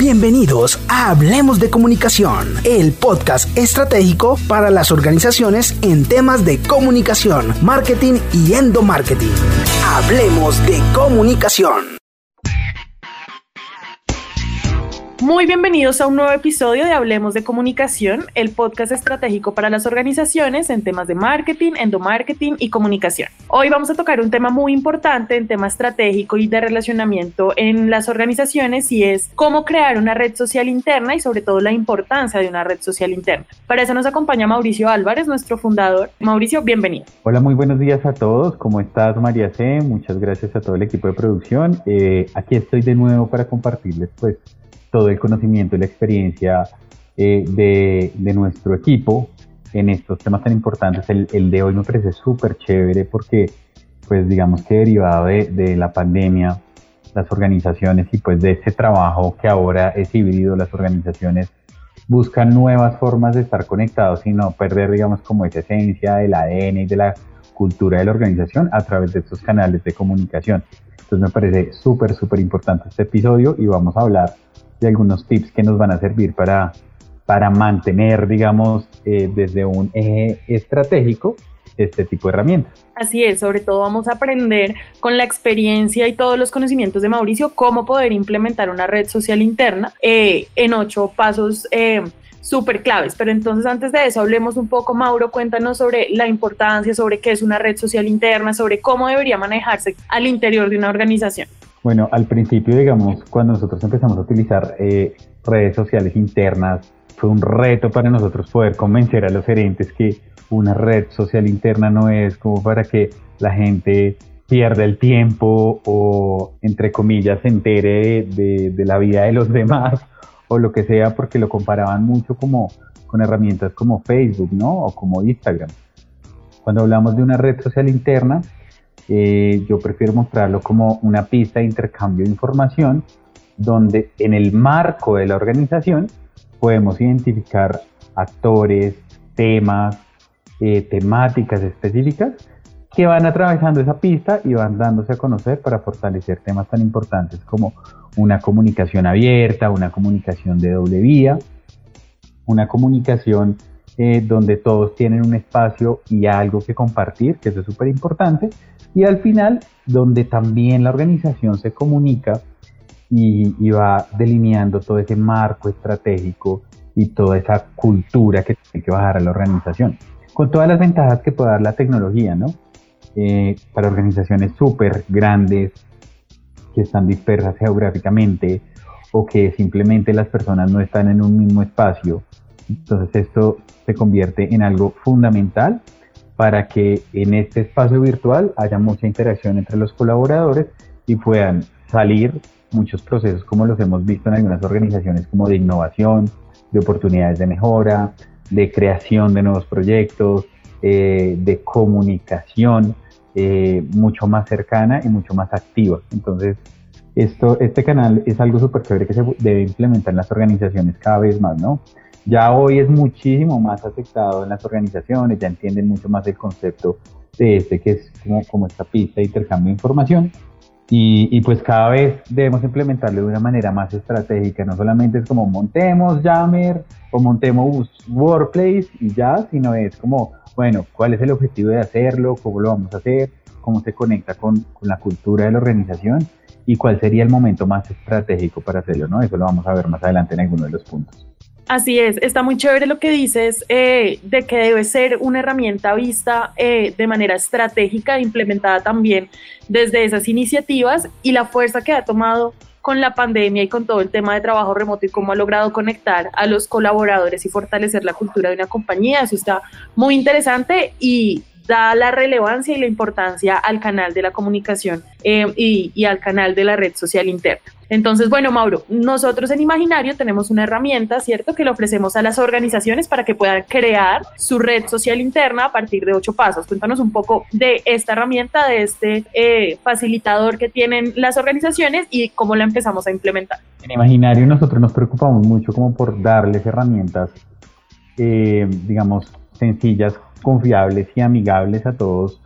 Bienvenidos a Hablemos de Comunicación, el podcast estratégico para las organizaciones en temas de comunicación, marketing y endomarketing. Hablemos de Comunicación. Muy bienvenidos a un nuevo episodio de Hablemos de Comunicación, el podcast estratégico para las organizaciones en temas de marketing, endomarketing y comunicación. Hoy vamos a tocar un tema muy importante en tema estratégico y de relacionamiento en las organizaciones y es cómo crear una red social interna y sobre todo la importancia de una red social interna. Para eso nos acompaña Mauricio Álvarez, nuestro fundador. Mauricio, bienvenido. Hola, muy buenos días a todos. ¿Cómo estás, María C? Muchas gracias a todo el equipo de producción. Eh, aquí estoy de nuevo para compartirles pues todo el conocimiento y la experiencia eh, de, nuestro equipo en estos temas tan importantes. El, el de hoy me parece súper chévere porque, pues digamos que derivado de, de, la pandemia, las organizaciones y pues de ese trabajo que ahora es híbrido, las organizaciones buscan nuevas formas de estar conectados y no perder, digamos, como esa esencia del ADN y de la cultura de la organización a través de estos canales de comunicación. Entonces me parece súper, súper importante este episodio y vamos a hablar de algunos tips que nos van a servir para, para mantener, digamos, eh, desde un eje estratégico este tipo de herramientas. Así es, sobre todo vamos a aprender con la experiencia y todos los conocimientos de Mauricio cómo poder implementar una red social interna eh, en ocho pasos eh, súper claves. Pero entonces antes de eso hablemos un poco, Mauro, cuéntanos sobre la importancia, sobre qué es una red social interna, sobre cómo debería manejarse al interior de una organización. Bueno, al principio, digamos, cuando nosotros empezamos a utilizar eh, redes sociales internas, fue un reto para nosotros poder convencer a los gerentes que una red social interna no es como para que la gente pierda el tiempo o, entre comillas, se entere de, de, la vida de los demás o lo que sea, porque lo comparaban mucho como con herramientas como Facebook, ¿no? O como Instagram. Cuando hablamos de una red social interna, eh, yo prefiero mostrarlo como una pista de intercambio de información donde en el marco de la organización podemos identificar actores, temas, eh, temáticas específicas que van atravesando esa pista y van dándose a conocer para fortalecer temas tan importantes como una comunicación abierta, una comunicación de doble vía, una comunicación eh, donde todos tienen un espacio y algo que compartir, que eso es súper importante, y al final, donde también la organización se comunica y, va delineando todo ese marco estratégico y toda esa cultura que tiene que bajar a la organización. Con todas las ventajas que puede dar la tecnología, ¿no? Eh, para organizaciones súper grandes que están dispersas geográficamente o que simplemente las personas no están en un mismo espacio. Entonces esto se convierte en algo fundamental para que en este espacio virtual haya mucha interacción entre los colaboradores y puedan salir muchos procesos como los hemos visto en algunas organizaciones como de innovación, de oportunidades de mejora, de creación de nuevos proyectos, eh, de comunicación eh, mucho más cercana y mucho más activa. Entonces, esto, este canal es algo súper chévere que se debe implementar en las organizaciones cada vez más, ¿no? Ya hoy es muchísimo más aceptado en las organizaciones, ya entienden mucho más el concepto de este que es como, como esta pista de intercambio de información. Y, pues cada vez debemos implementarlo de una manera más estratégica, no solamente es como montemos Yammer o montemos Workplace y ya, sino es como, bueno, ¿cuál es el objetivo de hacerlo? ¿Cómo lo vamos a hacer? ¿Cómo se conecta con, con la cultura de la organización? ¿Y cuál sería el momento más estratégico para hacerlo? ¿no? Eso lo vamos a ver más adelante en alguno de los puntos. Así es, está muy chévere lo que dices eh, de que debe ser una herramienta vista eh, de manera estratégica implementada también desde esas iniciativas y la fuerza que ha tomado con la pandemia y con todo el tema de trabajo remoto y cómo ha logrado conectar a los colaboradores y fortalecer la cultura de una compañía. Eso está muy interesante y da la relevancia y la importancia al canal de la comunicación eh, y al canal de la red social interna. Entonces, bueno, Mauro, nosotros en Imaginario tenemos una herramienta, ¿cierto?, que le ofrecemos a las organizaciones para que puedan crear su red social interna a partir de ocho pasos. Cuéntanos un poco de esta herramienta, de este eh, facilitador que tienen las organizaciones y cómo la empezamos a implementar. En Imaginario nosotros nos preocupamos mucho como por darles herramientas, eh, digamos, sencillas, confiables y amigables a todos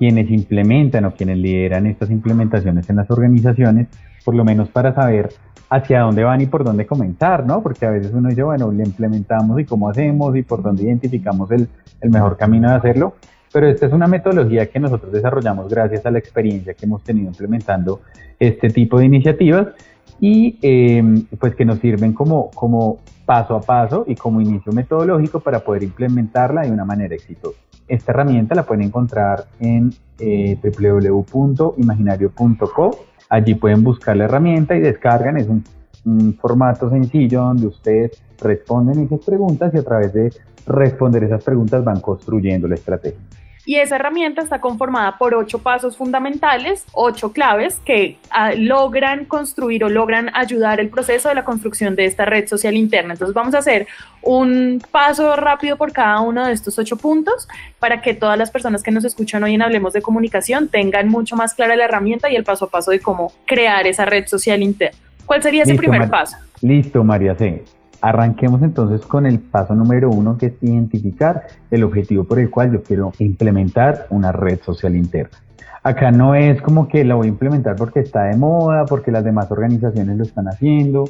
quienes implementan o quienes lideran estas implementaciones en las organizaciones por lo menos para saber hacia dónde van y por dónde comenzar, ¿no? Porque a veces uno dice, bueno, le implementamos y cómo hacemos y por dónde identificamos el, mejor camino de hacerlo. Pero esta es una metodología que nosotros desarrollamos gracias a la experiencia que hemos tenido implementando este tipo de iniciativas y eh, pues que nos sirven como, como paso a paso y como inicio metodológico para poder implementarla de una manera exitosa. Esta herramienta la pueden encontrar en eh, www.imaginario.co. Allí pueden buscar la herramienta y descargan. Es un, formato sencillo donde ustedes responden esas preguntas y a través de responder esas preguntas van construyendo la estrategia. Y esa herramienta está conformada por ocho pasos fundamentales, ocho claves que ah, logran construir o logran ayudar el proceso de la construcción de esta red social interna. Entonces vamos a hacer un paso rápido por cada uno de estos ocho puntos para que todas las personas que nos escuchan hoy en Hablemos de Comunicación tengan mucho más clara la herramienta y el paso a paso de cómo crear esa red social interna. ¿Cuál sería ese Listo, primer Mar- paso? Listo, María C. Arranquemos entonces con el paso número uno, que es identificar el objetivo por el cual yo quiero implementar una red social interna. Acá no es como que la voy a implementar porque está de moda, porque las demás organizaciones lo están haciendo,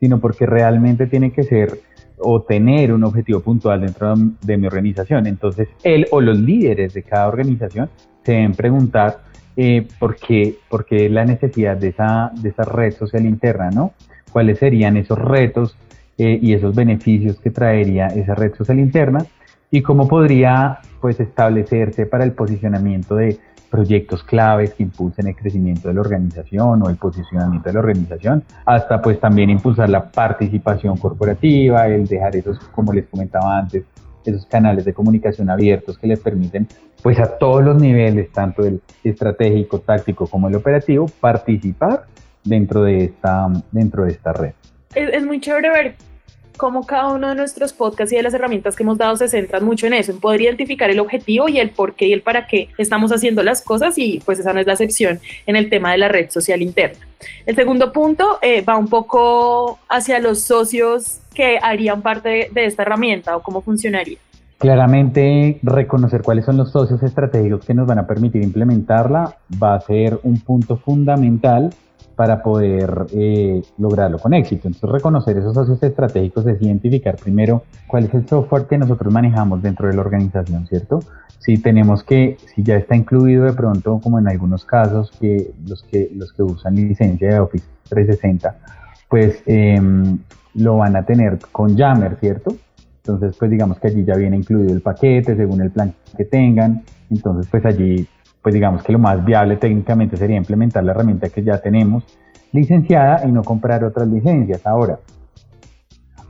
sino porque realmente tiene que ser o tener un objetivo puntual dentro de mi organización. Entonces, él o los líderes de cada organización se deben preguntar eh, por, qué, por qué la necesidad de esa, de esa red social interna, ¿no? ¿Cuáles serían esos retos eh, y esos beneficios que traería esa red social interna? Y cómo podría, pues, establecerse para el posicionamiento de proyectos claves que impulsen el crecimiento de la organización o el posicionamiento de la organización, hasta pues también impulsar la participación corporativa, el dejar esos, como les comentaba antes, esos canales de comunicación abiertos que les permiten pues a todos los niveles, tanto el estratégico, táctico como el operativo, participar dentro de esta, dentro de esta red. Es, es muy chévere ver cómo cada uno de nuestros podcasts y de las herramientas que hemos dado se centran mucho en eso, en poder identificar el objetivo y el por qué y el para qué estamos haciendo las cosas y pues esa no es la excepción en el tema de la red social interna. El segundo punto eh, va un poco hacia los socios que harían parte de, de esta herramienta o cómo funcionaría. Claramente reconocer cuáles son los socios estratégicos que nos van a permitir implementarla va a ser un punto fundamental para poder eh, lograrlo con éxito. Entonces, reconocer esos socios estratégicos es identificar primero cuál es el software que nosotros manejamos dentro de la organización, ¿cierto? Si tenemos que, si ya está incluido de pronto, como en algunos casos, que los que, los que usan licencia de Office 360, pues eh, lo van a tener con Yammer, ¿cierto? Entonces, pues digamos que allí ya viene incluido el paquete según el plan que tengan. Entonces, pues allí pues digamos que lo más viable técnicamente sería implementar la herramienta que ya tenemos licenciada y no comprar otras licencias. Ahora,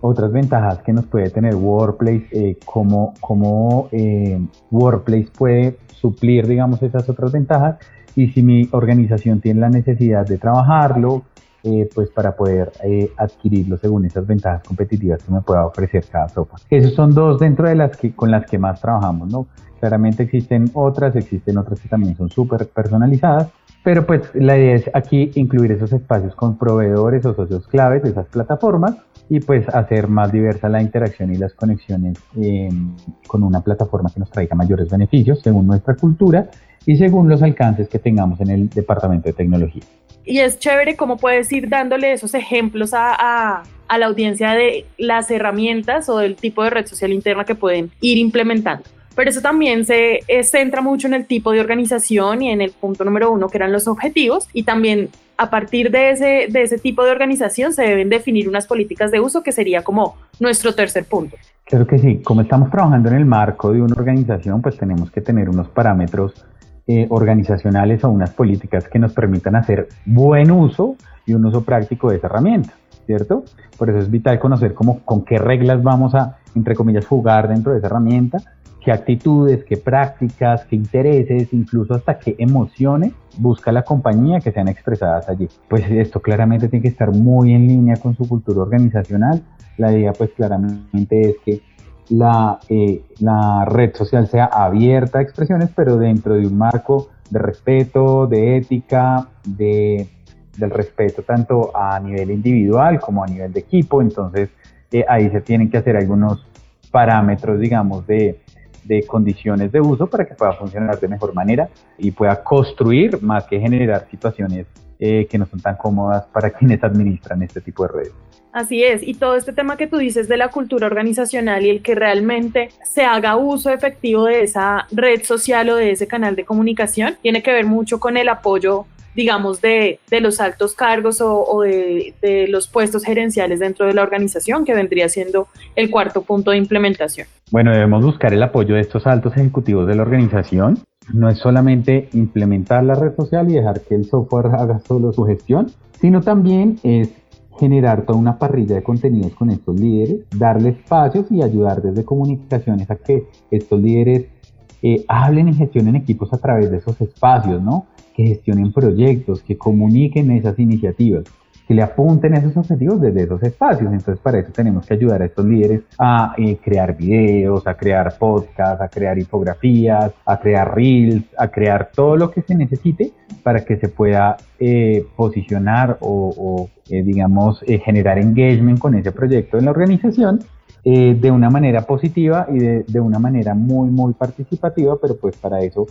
otras ventajas que nos puede tener Workplace, eh, cómo, cómo eh, Workplace puede suplir, digamos, esas otras ventajas y si mi organización tiene la necesidad de trabajarlo, eh, pues para poder eh, adquirirlo según esas ventajas competitivas que me pueda ofrecer cada software. Esos son dos dentro de las que con las que más trabajamos, ¿no? Claramente existen otras, existen otras que también son súper personalizadas, pero pues la idea es aquí incluir esos espacios con proveedores o socios claves de esas plataformas y pues hacer más diversa la interacción y las conexiones eh, con una plataforma que nos traiga mayores beneficios según nuestra cultura y según los alcances que tengamos en el departamento de tecnología. Y es chévere cómo puedes ir dándole esos ejemplos a, a, a la audiencia de las herramientas o del tipo de red social interna que pueden ir implementando. Pero eso también se eh, centra mucho en el tipo de organización y en el punto número uno, que eran los objetivos, y también a partir de ese, de ese tipo de organización se deben definir unas políticas de uso, que sería como nuestro tercer punto. Claro que sí, como estamos trabajando en el marco de una organización, pues tenemos que tener unos parámetros eh, organizacionales o unas políticas que nos permitan hacer buen uso y un uso práctico de esa herramienta, ¿cierto? Por eso es vital conocer cómo, con qué reglas vamos a, entre comillas, jugar dentro de esa herramienta qué actitudes, qué prácticas, qué intereses, incluso hasta qué emociones busca la compañía que sean expresadas allí. Pues esto claramente tiene que estar muy en línea con su cultura organizacional. La idea pues claramente es que la, eh, la red social sea abierta a expresiones, pero dentro de un marco de respeto, de ética, de, del respeto tanto a nivel individual como a nivel de equipo. Entonces eh, ahí se tienen que hacer algunos parámetros, digamos, de, de condiciones de uso para que pueda funcionar de mejor manera y pueda construir más que generar situaciones eh, que no son tan cómodas para quienes administran este tipo de redes. Así es, y todo este tema que tú dices de la cultura organizacional y el que realmente se haga uso efectivo de esa red social o de ese canal de comunicación, tiene que ver mucho con el apoyo digamos, de, de los altos cargos o, o de, de, los puestos gerenciales dentro de la organización, que vendría siendo el cuarto punto de implementación. Bueno, debemos buscar el apoyo de estos altos ejecutivos de la organización. No es solamente implementar la red social y dejar que el software haga solo su gestión, sino también es generar toda una parrilla de contenidos con estos líderes, darle espacios y ayudar desde comunicaciones a que estos líderes eh, hablen y gestionen equipos a través de esos espacios, ¿no? que gestionen proyectos, que comuniquen esas iniciativas, que le apunten esos objetivos desde esos espacios. Entonces, para eso tenemos que ayudar a estos líderes a eh, crear videos, a crear podcasts, a crear infografías, a crear reels, a crear todo lo que se necesite para que se pueda eh, posicionar o, eh, digamos, generar engagement con ese proyecto en la organización de una manera positiva y de, de, una manera muy, muy participativa, pero pues para eso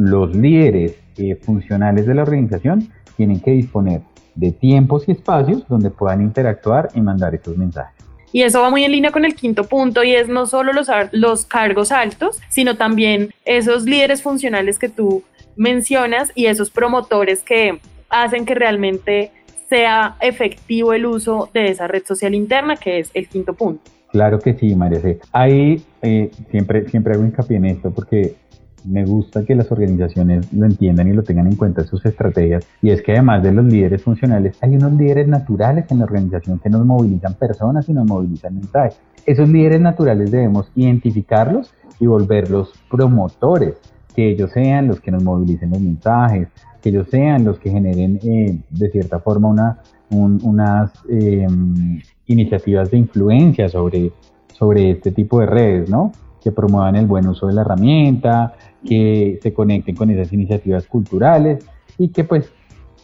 los líderes eh, funcionales de la organización tienen que disponer de tiempos y espacios donde puedan interactuar y mandar estos mensajes. Y eso va muy en línea con el quinto punto y es no solo los, los cargos altos, sino también esos líderes funcionales que tú mencionas y esos promotores que hacen que realmente sea efectivo el uso de esa red social interna, que es el quinto punto. Claro que sí, María C. Ahí eh, siempre, siempre hago hincapié en esto porque me gusta que las organizaciones lo entiendan y lo tengan en cuenta en sus estrategias. Y es que además de los líderes funcionales, hay unos líderes naturales en la organización que nos movilizan personas y nos movilizan mensajes. Esos líderes naturales debemos identificarlos y volverlos promotores, que ellos sean los que nos movilicen los mensajes, que ellos sean los que generen eh, de cierta forma una, unas em, iniciativas de influencia sobre, sobre este tipo de redes, ¿no? Que promuevan el buen uso de la herramienta, que se conecten con esas iniciativas culturales y que pues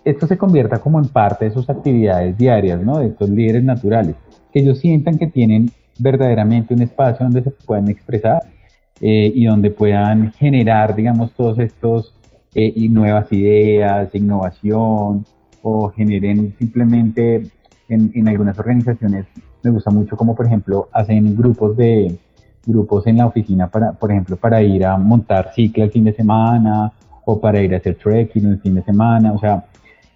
esto se convierta como en parte de sus actividades diarias, ¿no? De estos líderes naturales, que ellos sientan que tienen verdaderamente un espacio donde se puedan expresar eh, y donde puedan generar, digamos, todos estos eh, y nuevas ideas, innovación, o generen simplemente en, en algunas organizaciones, me gusta mucho como por ejemplo hacen grupos de, grupos en la oficina, para, por ejemplo, para ir a montar cicla el fin de semana o para ir a hacer trekking el fin de semana. O sea,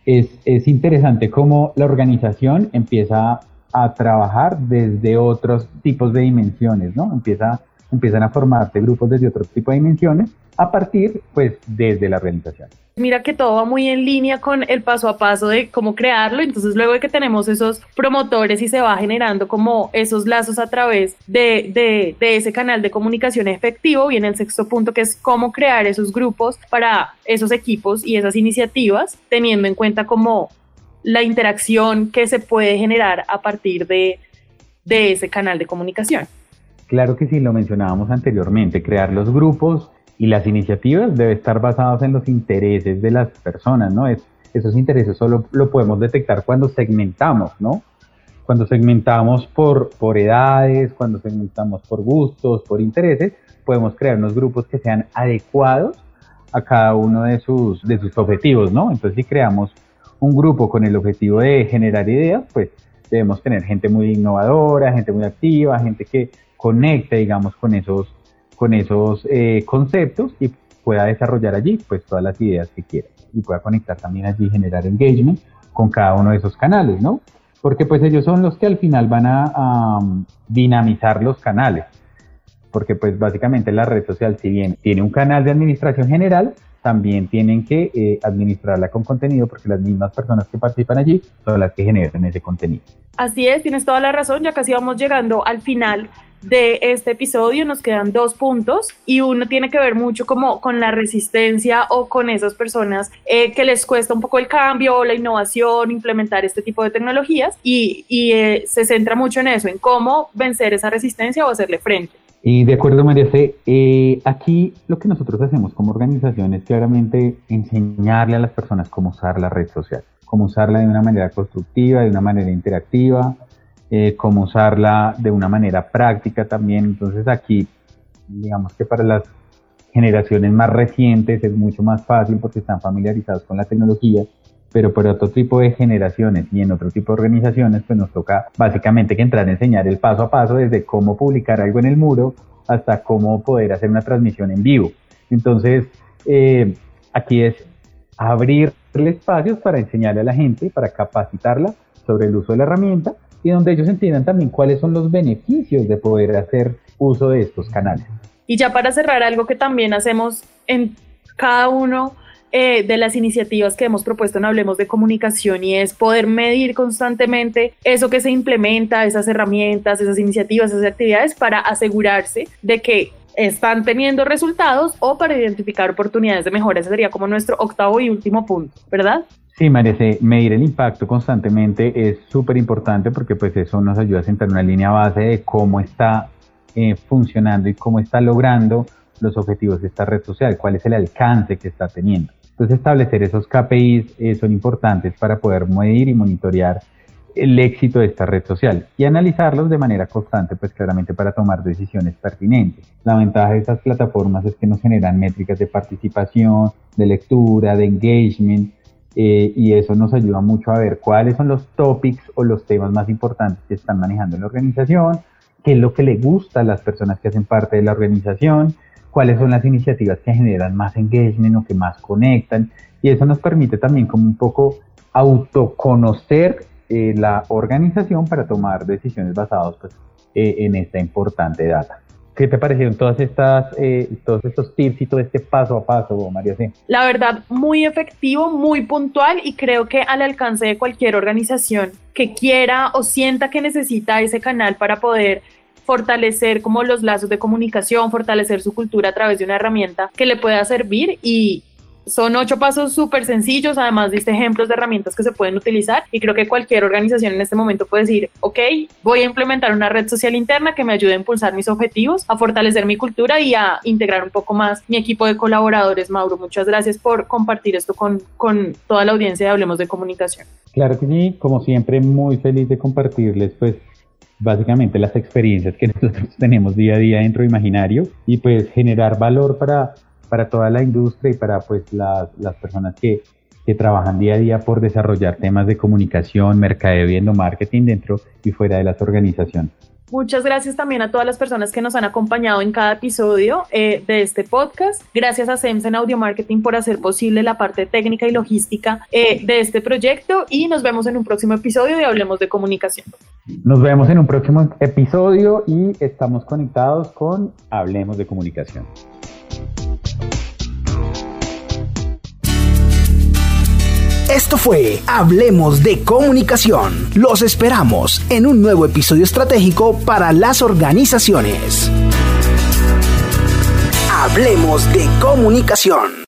es, es interesante cómo la organización empieza a trabajar desde otros tipos de dimensiones, ¿no? Empieza, empiezan a formarse grupos desde otro tipo de dimensiones a partir, pues, desde la organización. Mira que todo va muy en línea con el paso a paso de cómo crearlo, entonces luego de que tenemos esos promotores y se va generando como esos lazos a través de, de, de ese canal de comunicación efectivo, viene el sexto punto que es cómo crear esos grupos para esos equipos y esas iniciativas, teniendo en cuenta como la interacción que se puede generar a partir de, de ese canal de comunicación. Claro que sí, lo mencionábamos anteriormente, crear los grupos y las iniciativas deben estar basadas en los intereses de las personas, ¿no? Es, esos intereses solo lo podemos detectar cuando segmentamos, ¿no? Cuando segmentamos por, por edades, cuando segmentamos por gustos, por intereses, podemos crear unos grupos que sean adecuados a cada uno de sus, de sus objetivos, ¿no? Entonces, si creamos un grupo con el objetivo de generar ideas, pues debemos tener gente muy innovadora, gente muy activa, gente que conecte, digamos, con esos con esos eh, conceptos y pueda desarrollar allí pues todas las ideas que quiera y pueda conectar también allí generar engagement con cada uno de esos canales, ¿no? Porque pues ellos son los que al final van a, dinamizar los canales, porque pues básicamente la red social si bien tiene un canal de administración general, también tienen que eh, administrarla con contenido porque las mismas personas que participan allí son las que generan ese contenido. Así es, tienes toda la razón, ya casi vamos llegando al final de este episodio nos quedan dos puntos y uno tiene que ver mucho como con la resistencia o con esas personas eh, que les cuesta un poco el cambio la innovación, implementar este tipo de tecnologías y, y eh, se centra mucho en eso, en cómo vencer esa resistencia o hacerle frente. Y de acuerdo, María C., eh, aquí lo que nosotros hacemos como organización es claramente enseñarle a las personas cómo usar la red social, cómo usarla de una manera constructiva, de una manera interactiva, eh, cómo usarla de una manera práctica también. Entonces aquí, digamos que para las generaciones más recientes es mucho más fácil porque están familiarizados con la tecnología pero por otro tipo de generaciones y en otro tipo de organizaciones, pues nos toca básicamente que entrar a enseñar el paso a paso desde cómo publicar algo en el muro hasta cómo poder hacer una transmisión en vivo. Entonces, eh, aquí es abrirle espacios para enseñarle a la gente, para capacitarla sobre el uso de la herramienta y donde ellos entiendan también cuáles son los beneficios de poder hacer uso de estos canales. Y ya para cerrar, algo que también hacemos en cada uno eh, de las iniciativas que hemos propuesto en Hablemos de Comunicación y es poder medir constantemente eso que se implementa, esas herramientas, esas iniciativas, esas actividades para asegurarse de que están teniendo resultados o para identificar oportunidades de mejora. Ese sería como nuestro octavo y último punto, ¿verdad? Sí, merece medir el impacto constantemente es súper importante porque pues eso nos ayuda a sentar una línea base de cómo está eh, funcionando y cómo está logrando los objetivos de esta red social, cuál es el alcance que está teniendo. Entonces establecer esos KPIs eh, son importantes para poder medir y monitorear el éxito de esta red social y analizarlos de manera constante, pues claramente para tomar decisiones pertinentes. La ventaja de estas plataformas es que nos generan métricas de participación, de lectura, de engagement, eh, y eso nos ayuda mucho a ver cuáles son los topics o los temas más importantes que están manejando en la organización, qué es lo que le gusta a las personas que hacen parte de la organización, cuáles son las iniciativas que generan más engagement o que más conectan. Y eso nos permite también como un poco autoconocer eh, la organización para tomar decisiones basadas pues, eh, en esta importante data. ¿Qué te parecieron todas estas, eh, todos estos tips y todo este paso a paso, María C? La verdad, muy efectivo, muy puntual y creo que al alcance de cualquier organización que quiera o sienta que necesita ese canal para poder fortalecer como los lazos de comunicación, fortalecer su cultura a través de una herramienta que le pueda servir y son ocho pasos súper sencillos, además de este ejemplos de herramientas que se pueden utilizar y creo que cualquier organización en este momento puede decir, ok, voy a implementar una red social interna que me ayude a impulsar mis objetivos, a fortalecer mi cultura y a integrar un poco más mi equipo de colaboradores. Mauro, muchas gracias por compartir esto con, con toda la audiencia de Hablemos de Comunicación. Claro que sí, como siempre, muy feliz de compartirles pues básicamente las experiencias que nosotros tenemos día a día dentro de Imaginario y pues generar valor para, para toda la industria y para pues las, las personas que, que trabajan día a día por desarrollar temas de comunicación, mercadeo y marketing dentro y fuera de las organizaciones. Muchas gracias también a todas las personas que nos han acompañado en cada episodio eh, de este podcast. Gracias a SEMS en Audio Marketing por hacer posible la parte técnica y logística eh, de este proyecto y nos vemos en un próximo episodio de Hablemos de Comunicación. Nos vemos en un próximo episodio y estamos conectados con Hablemos de Comunicación. Esto fue Hablemos de Comunicación. Los esperamos en un nuevo episodio estratégico para las organizaciones. Hablemos de Comunicación.